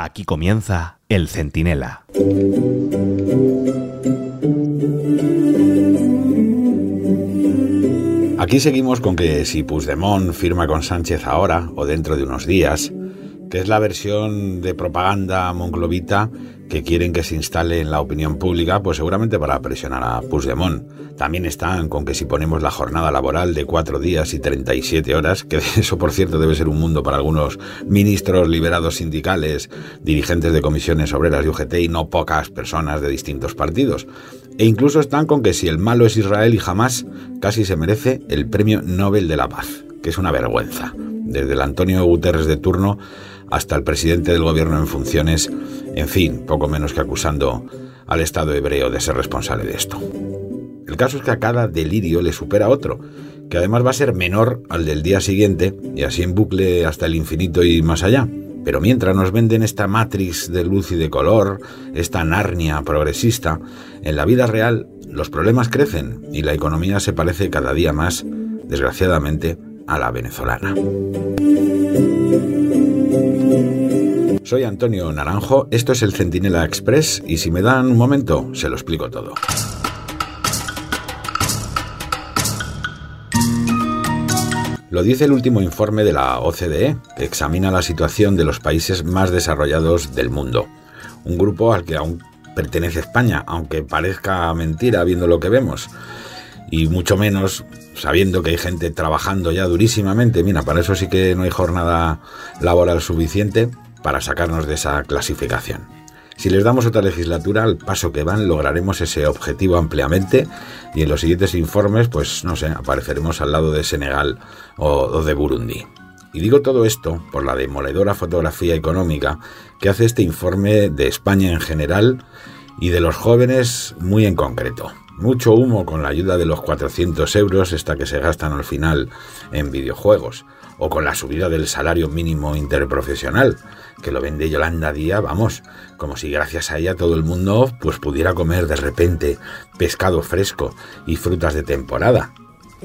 Aquí comienza El Centinela. Aquí seguimos con que si Puigdemont firma con Sánchez ahora o dentro de unos días, que es la versión de propaganda monclovita que quieren que se instale en la opinión pública, pues seguramente para presionar a Puigdemont. También están con que si ponemos la jornada laboral de cuatro días y 37 horas, que eso por cierto debe ser un mundo para algunos ministros liberados sindicales, dirigentes de comisiones obreras y UGT y no pocas personas de distintos partidos. E incluso están con que si el malo es Israel y jamás casi se merece el premio Nobel de la Paz, que es una vergüenza. Desde el Antonio Guterres de turno hasta el presidente del gobierno en funciones, en fin, poco menos que acusando al Estado hebreo de ser responsable de esto. El caso es que a cada delirio le supera otro, que además va a ser menor al del día siguiente y así en bucle hasta el infinito y más allá. Pero mientras nos venden esta matrix de luz y de color, esta narnia progresista, en la vida real los problemas crecen y la economía se parece cada día más, desgraciadamente, a la venezolana. Soy Antonio Naranjo, esto es el Centinela Express y si me dan un momento se lo explico todo. Lo dice el último informe de la OCDE, que examina la situación de los países más desarrollados del mundo. Un grupo al que aún pertenece España, aunque parezca mentira viendo lo que vemos. Y mucho menos sabiendo que hay gente trabajando ya durísimamente. Mira, para eso sí que no hay jornada laboral suficiente para sacarnos de esa clasificación. Si les damos otra legislatura, al paso que van, lograremos ese objetivo ampliamente y en los siguientes informes, pues no sé, apareceremos al lado de Senegal o, de Burundi. Y digo todo esto por la demoledora fotografía económica que hace este informe de España en general y de los jóvenes muy en concreto. Mucho humo con la ayuda de los 400 euros, esta que se gastan al final en videojuegos, o con la subida del salario mínimo interprofesional, que lo vende Yolanda Díaz, vamos, como si gracias a ella todo el mundo pues pudiera comer de repente pescado fresco y frutas de temporada.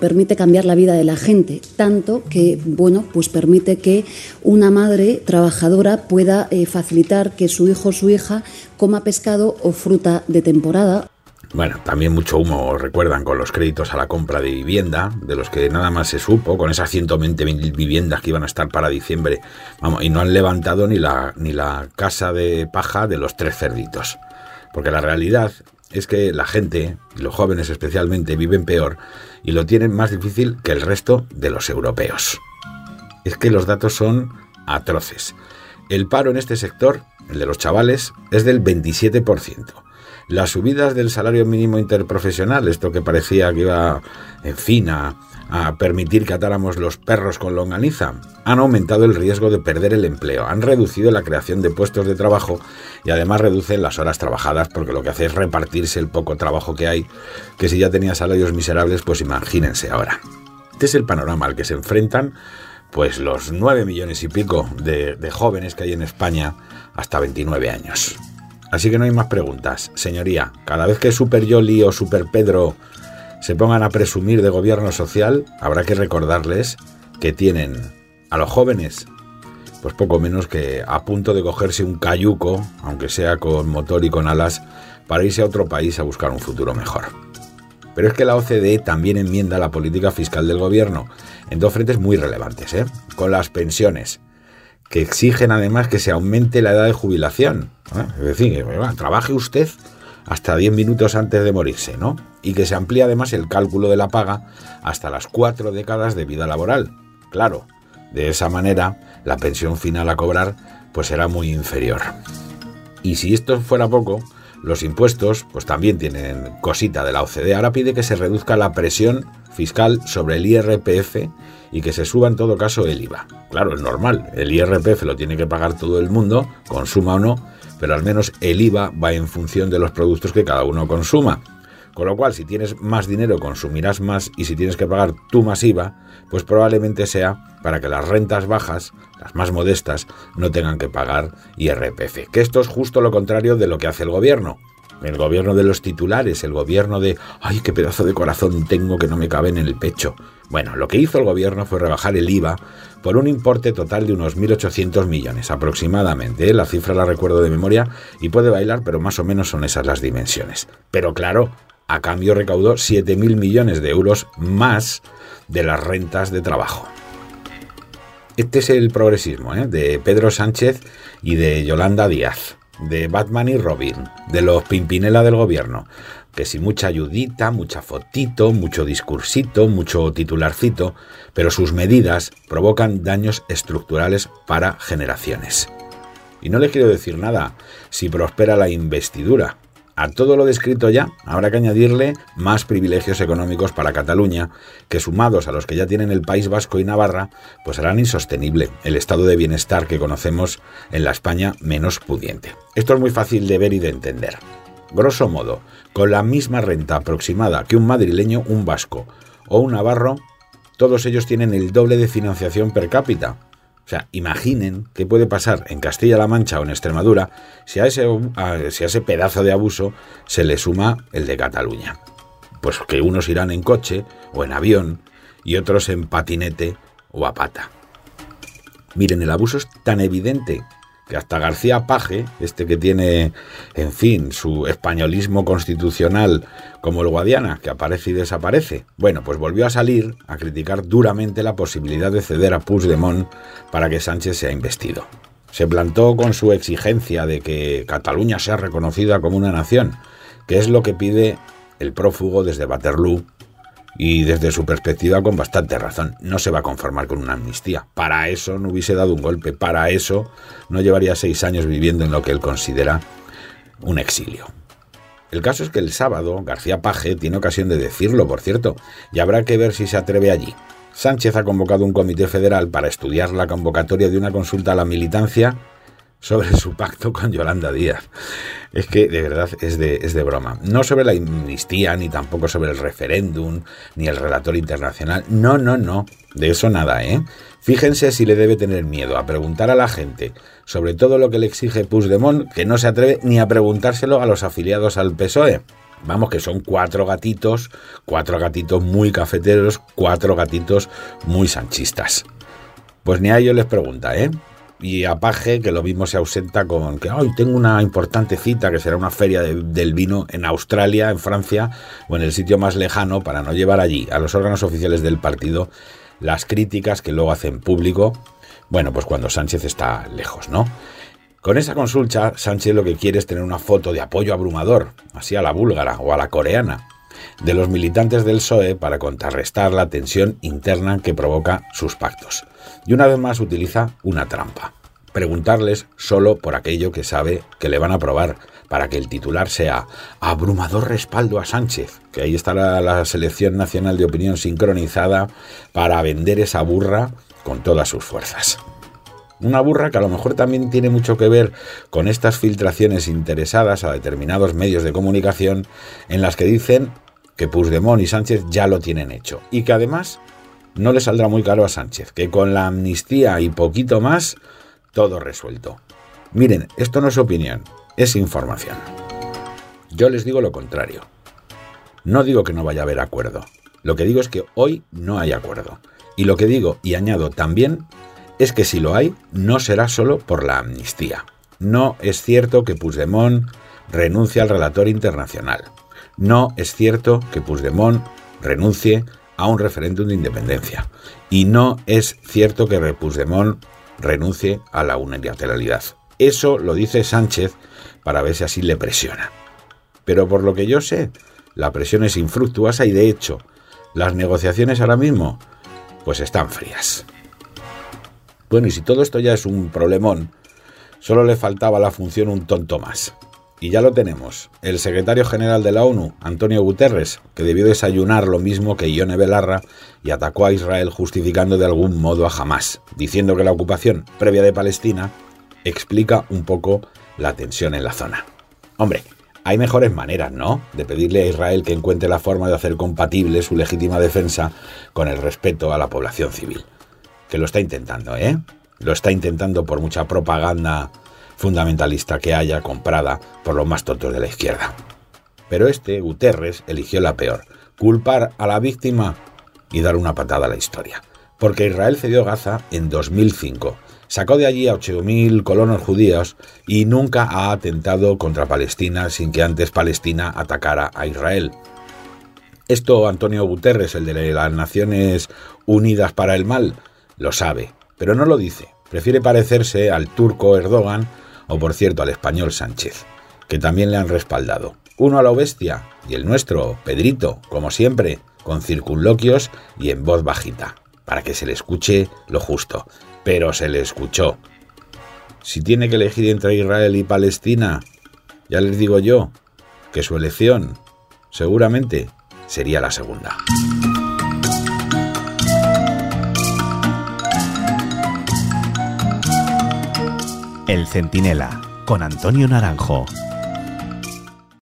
Permite cambiar la vida de la gente, tanto que, bueno, pues permite que una madre trabajadora pueda eh, facilitar que su hijo o su hija coma pescado o fruta de temporada. Bueno, también mucho humo recuerdan con los créditos a la compra de vivienda, de los que nada más se supo, con esas 120.000 viviendas que iban a estar para diciembre, vamos, y no han levantado ni la, ni la casa de paja de los tres cerditos. Porque la realidad es que la gente, y los jóvenes especialmente, viven peor y lo tienen más difícil que el resto de los europeos. Es que los datos son atroces. El paro en este sector, el de los chavales, es del 27% las subidas del salario mínimo interprofesional, esto que parecía que iba, en fin, a, permitir que atáramos los perros con longaniza, han aumentado el riesgo de perder el empleo, han reducido la creación de puestos de trabajo y además reducen las horas trabajadas porque lo que hace es repartirse el poco trabajo que hay, que si ya tenía salarios miserables, pues imagínense ahora. Este es el panorama al que se enfrentan pues los nueve millones y pico de, de jóvenes que hay en España hasta 29 años. Así que no hay más preguntas. Señoría, cada vez que Super Yoli o Super Pedro se pongan a presumir de gobierno social, habrá que recordarles que tienen a los jóvenes, pues poco menos que a punto de cogerse un cayuco, aunque sea con motor y con alas, para irse a otro país a buscar un futuro mejor. Pero es que la OCDE también enmienda la política fiscal del gobierno en dos frentes muy relevantes, ¿eh? con las pensiones que exigen además que se aumente la edad de jubilación. Es decir, trabaje usted hasta 10 minutos antes de morirse, ¿no? Y que se amplíe además el cálculo de la paga hasta las cuatro décadas de vida laboral. Claro, de esa manera la pensión final a cobrar pues será muy inferior. Y si esto fuera poco, los impuestos pues también tienen cosita de la OCDE. Ahora pide que se reduzca la presión fiscal sobre el IRPF y que se suba en todo caso el IVA. Claro, es normal, el IRPF lo tiene que pagar todo el mundo, consuma o no, pero al menos el IVA va en función de los productos que cada uno consuma. Con lo cual, si tienes más dinero, consumirás más y si tienes que pagar tú más IVA, pues probablemente sea para que las rentas bajas, las más modestas, no tengan que pagar IRPF. Que esto es justo lo contrario de lo que hace el gobierno. el gobierno de los titulares, el gobierno de, ay, qué pedazo de corazón tengo que no me cabe en el pecho. Bueno, lo que hizo el gobierno fue rebajar el IVA por un importe total de unos 1.800 millones aproximadamente. ¿eh? La cifra la recuerdo de memoria y puede bailar, pero más o menos son esas las dimensiones. Pero claro, a cambio recaudó 7.000 millones de euros más de las rentas de trabajo. Este es el progresismo ¿eh? de Pedro Sánchez y de Yolanda Díaz, de Batman y Robin, de los Pimpinela del gobierno. Que si mucha ayudita, mucha fotito, mucho discursito, mucho titularcito, pero sus medidas provocan daños estructurales para generaciones. Y no le quiero decir nada si prospera la investidura, a todo lo descrito ya, habrá que añadirle más privilegios económicos para Cataluña, que sumados a los que ya tienen el País Vasco y Navarra, pues harán insostenible el estado de bienestar que conocemos en la España menos pudiente. Esto es muy fácil de ver y de entender. Grosso modo, con la misma renta aproximada que un madrileño, un vasco o un navarro, todos ellos tienen el doble de financiación per cápita, o sea, imaginen qué puede pasar en Castilla-La Mancha o en Extremadura si a, ese, si a ese pedazo de abuso se le suma el de Cataluña. Pues que unos irán en coche o en avión y otros en patinete o a pata. Miren, el abuso es tan evidente que hasta García Paje, este que tiene, en fin, su españolismo constitucional como el Guadiana, que aparece y desaparece, bueno, pues volvió a salir a criticar duramente la posibilidad de ceder a Puigdemont para que Sánchez sea investido. Se plantó con su exigencia de que Cataluña sea reconocida como una nación, que es lo que pide el prófugo desde Waterloo y desde su perspectiva con bastante razón. No se va a conformar con una amnistía. Para eso no hubiese dado un golpe. Para eso no llevaría seis años viviendo en lo que él considera un exilio. El caso es que el sábado García Paje tiene ocasión de decirlo, por cierto, y habrá que ver si se atreve allí. Sánchez ha convocado un comité federal para estudiar la convocatoria de una consulta a la militancia sobre su pacto con Yolanda Díaz. Es que de verdad es de, es de broma. No sobre la amnistía, ni tampoco sobre el referéndum, ni el relator internacional. No, no, no. De eso nada, ¿eh? Fíjense si le debe tener miedo a preguntar a la gente sobre todo lo que le exige Puigdemont, que no se atreve ni a preguntárselo a los afiliados al PSOE. Vamos, que son cuatro gatitos, cuatro gatitos muy cafeteros, cuatro gatitos muy sanchistas. Pues ni a ellos les pregunta, ¿eh? Y a Paje, que lo mismo se ausenta con que hoy tengo una importante cita que será una feria del vino en Australia, en Francia o en el sitio más lejano para no llevar allí a los órganos oficiales del partido las críticas que luego hacen público, bueno, pues cuando Sánchez está lejos, ¿no? Con esa consulta, Sánchez lo que quiere es tener una foto de apoyo abrumador, así a la búlgara o a la coreana, de los militantes del PSOE para contrarrestar la tensión interna que provoca sus pactos. Y una vez más utiliza una trampa. Preguntarles solo por aquello que sabe que le van a probar, para que el titular sea abrumador respaldo a Sánchez, que ahí estará la selección nacional de opinión sincronizada para vender esa burra con todas sus fuerzas. Una burra que a lo mejor también tiene mucho que ver con estas filtraciones interesadas a determinados medios de comunicación en las que dicen que Puigdemont y Sánchez ya lo tienen hecho y que además no le saldrá muy caro a Sánchez, que con la amnistía y poquito más, todo resuelto. Miren, esto no es opinión, es información. Yo les digo lo contrario. No digo que no vaya a haber acuerdo. Lo que digo es que hoy no hay acuerdo. Y lo que digo y añado también es que si lo hay, no será solo por la amnistía. No es cierto que Puigdemont renuncie al relator internacional. No es cierto que Puigdemont renuncie a un referéndum de independencia. Y no es cierto que Puigdemont renuncie a la unilateralidad. Eso lo dice Sánchez para ver si así le presiona. Pero por lo que yo sé, la presión es infructuosa y de hecho, las negociaciones ahora mismo, pues están frías. Bueno, y si todo esto ya es un problemón, solo le faltaba la función un tonto más. Y ya lo tenemos. El secretario general de la ONU, Antonio Guterres, que debió desayunar lo mismo que Ione Belarra y atacó a Israel justificando de algún modo a Hamas, diciendo que la ocupación previa de Palestina explica un poco la tensión en la zona. Hombre, hay mejores maneras, ¿no?, de pedirle a Israel que encuentre la forma de hacer compatible su legítima defensa con el respeto a la población civil que lo está intentando, ¿eh? Lo está intentando por mucha propaganda fundamentalista que haya comprada por los más tontos de la izquierda. Pero este, Guterres, eligió la peor, culpar a la víctima y dar una patada a la historia. Porque Israel cedió Gaza en 2005, sacó de allí a 8.000 colonos judíos y nunca ha atentado contra Palestina sin que antes Palestina atacara a Israel. Esto Antonio Guterres, el de las Naciones Unidas para el Mal, lo sabe, pero no lo dice. Prefiere parecerse al turco Erdogan o por cierto al español Sánchez, que también le han respaldado. Uno a la bestia y el nuestro, Pedrito, como siempre, con circunloquios y en voz bajita, para que se le escuche lo justo. Pero se le escuchó. Si tiene que elegir entre Israel y Palestina, ya les digo yo que su elección seguramente sería la segunda. El Centinela, con Antonio Naranjo.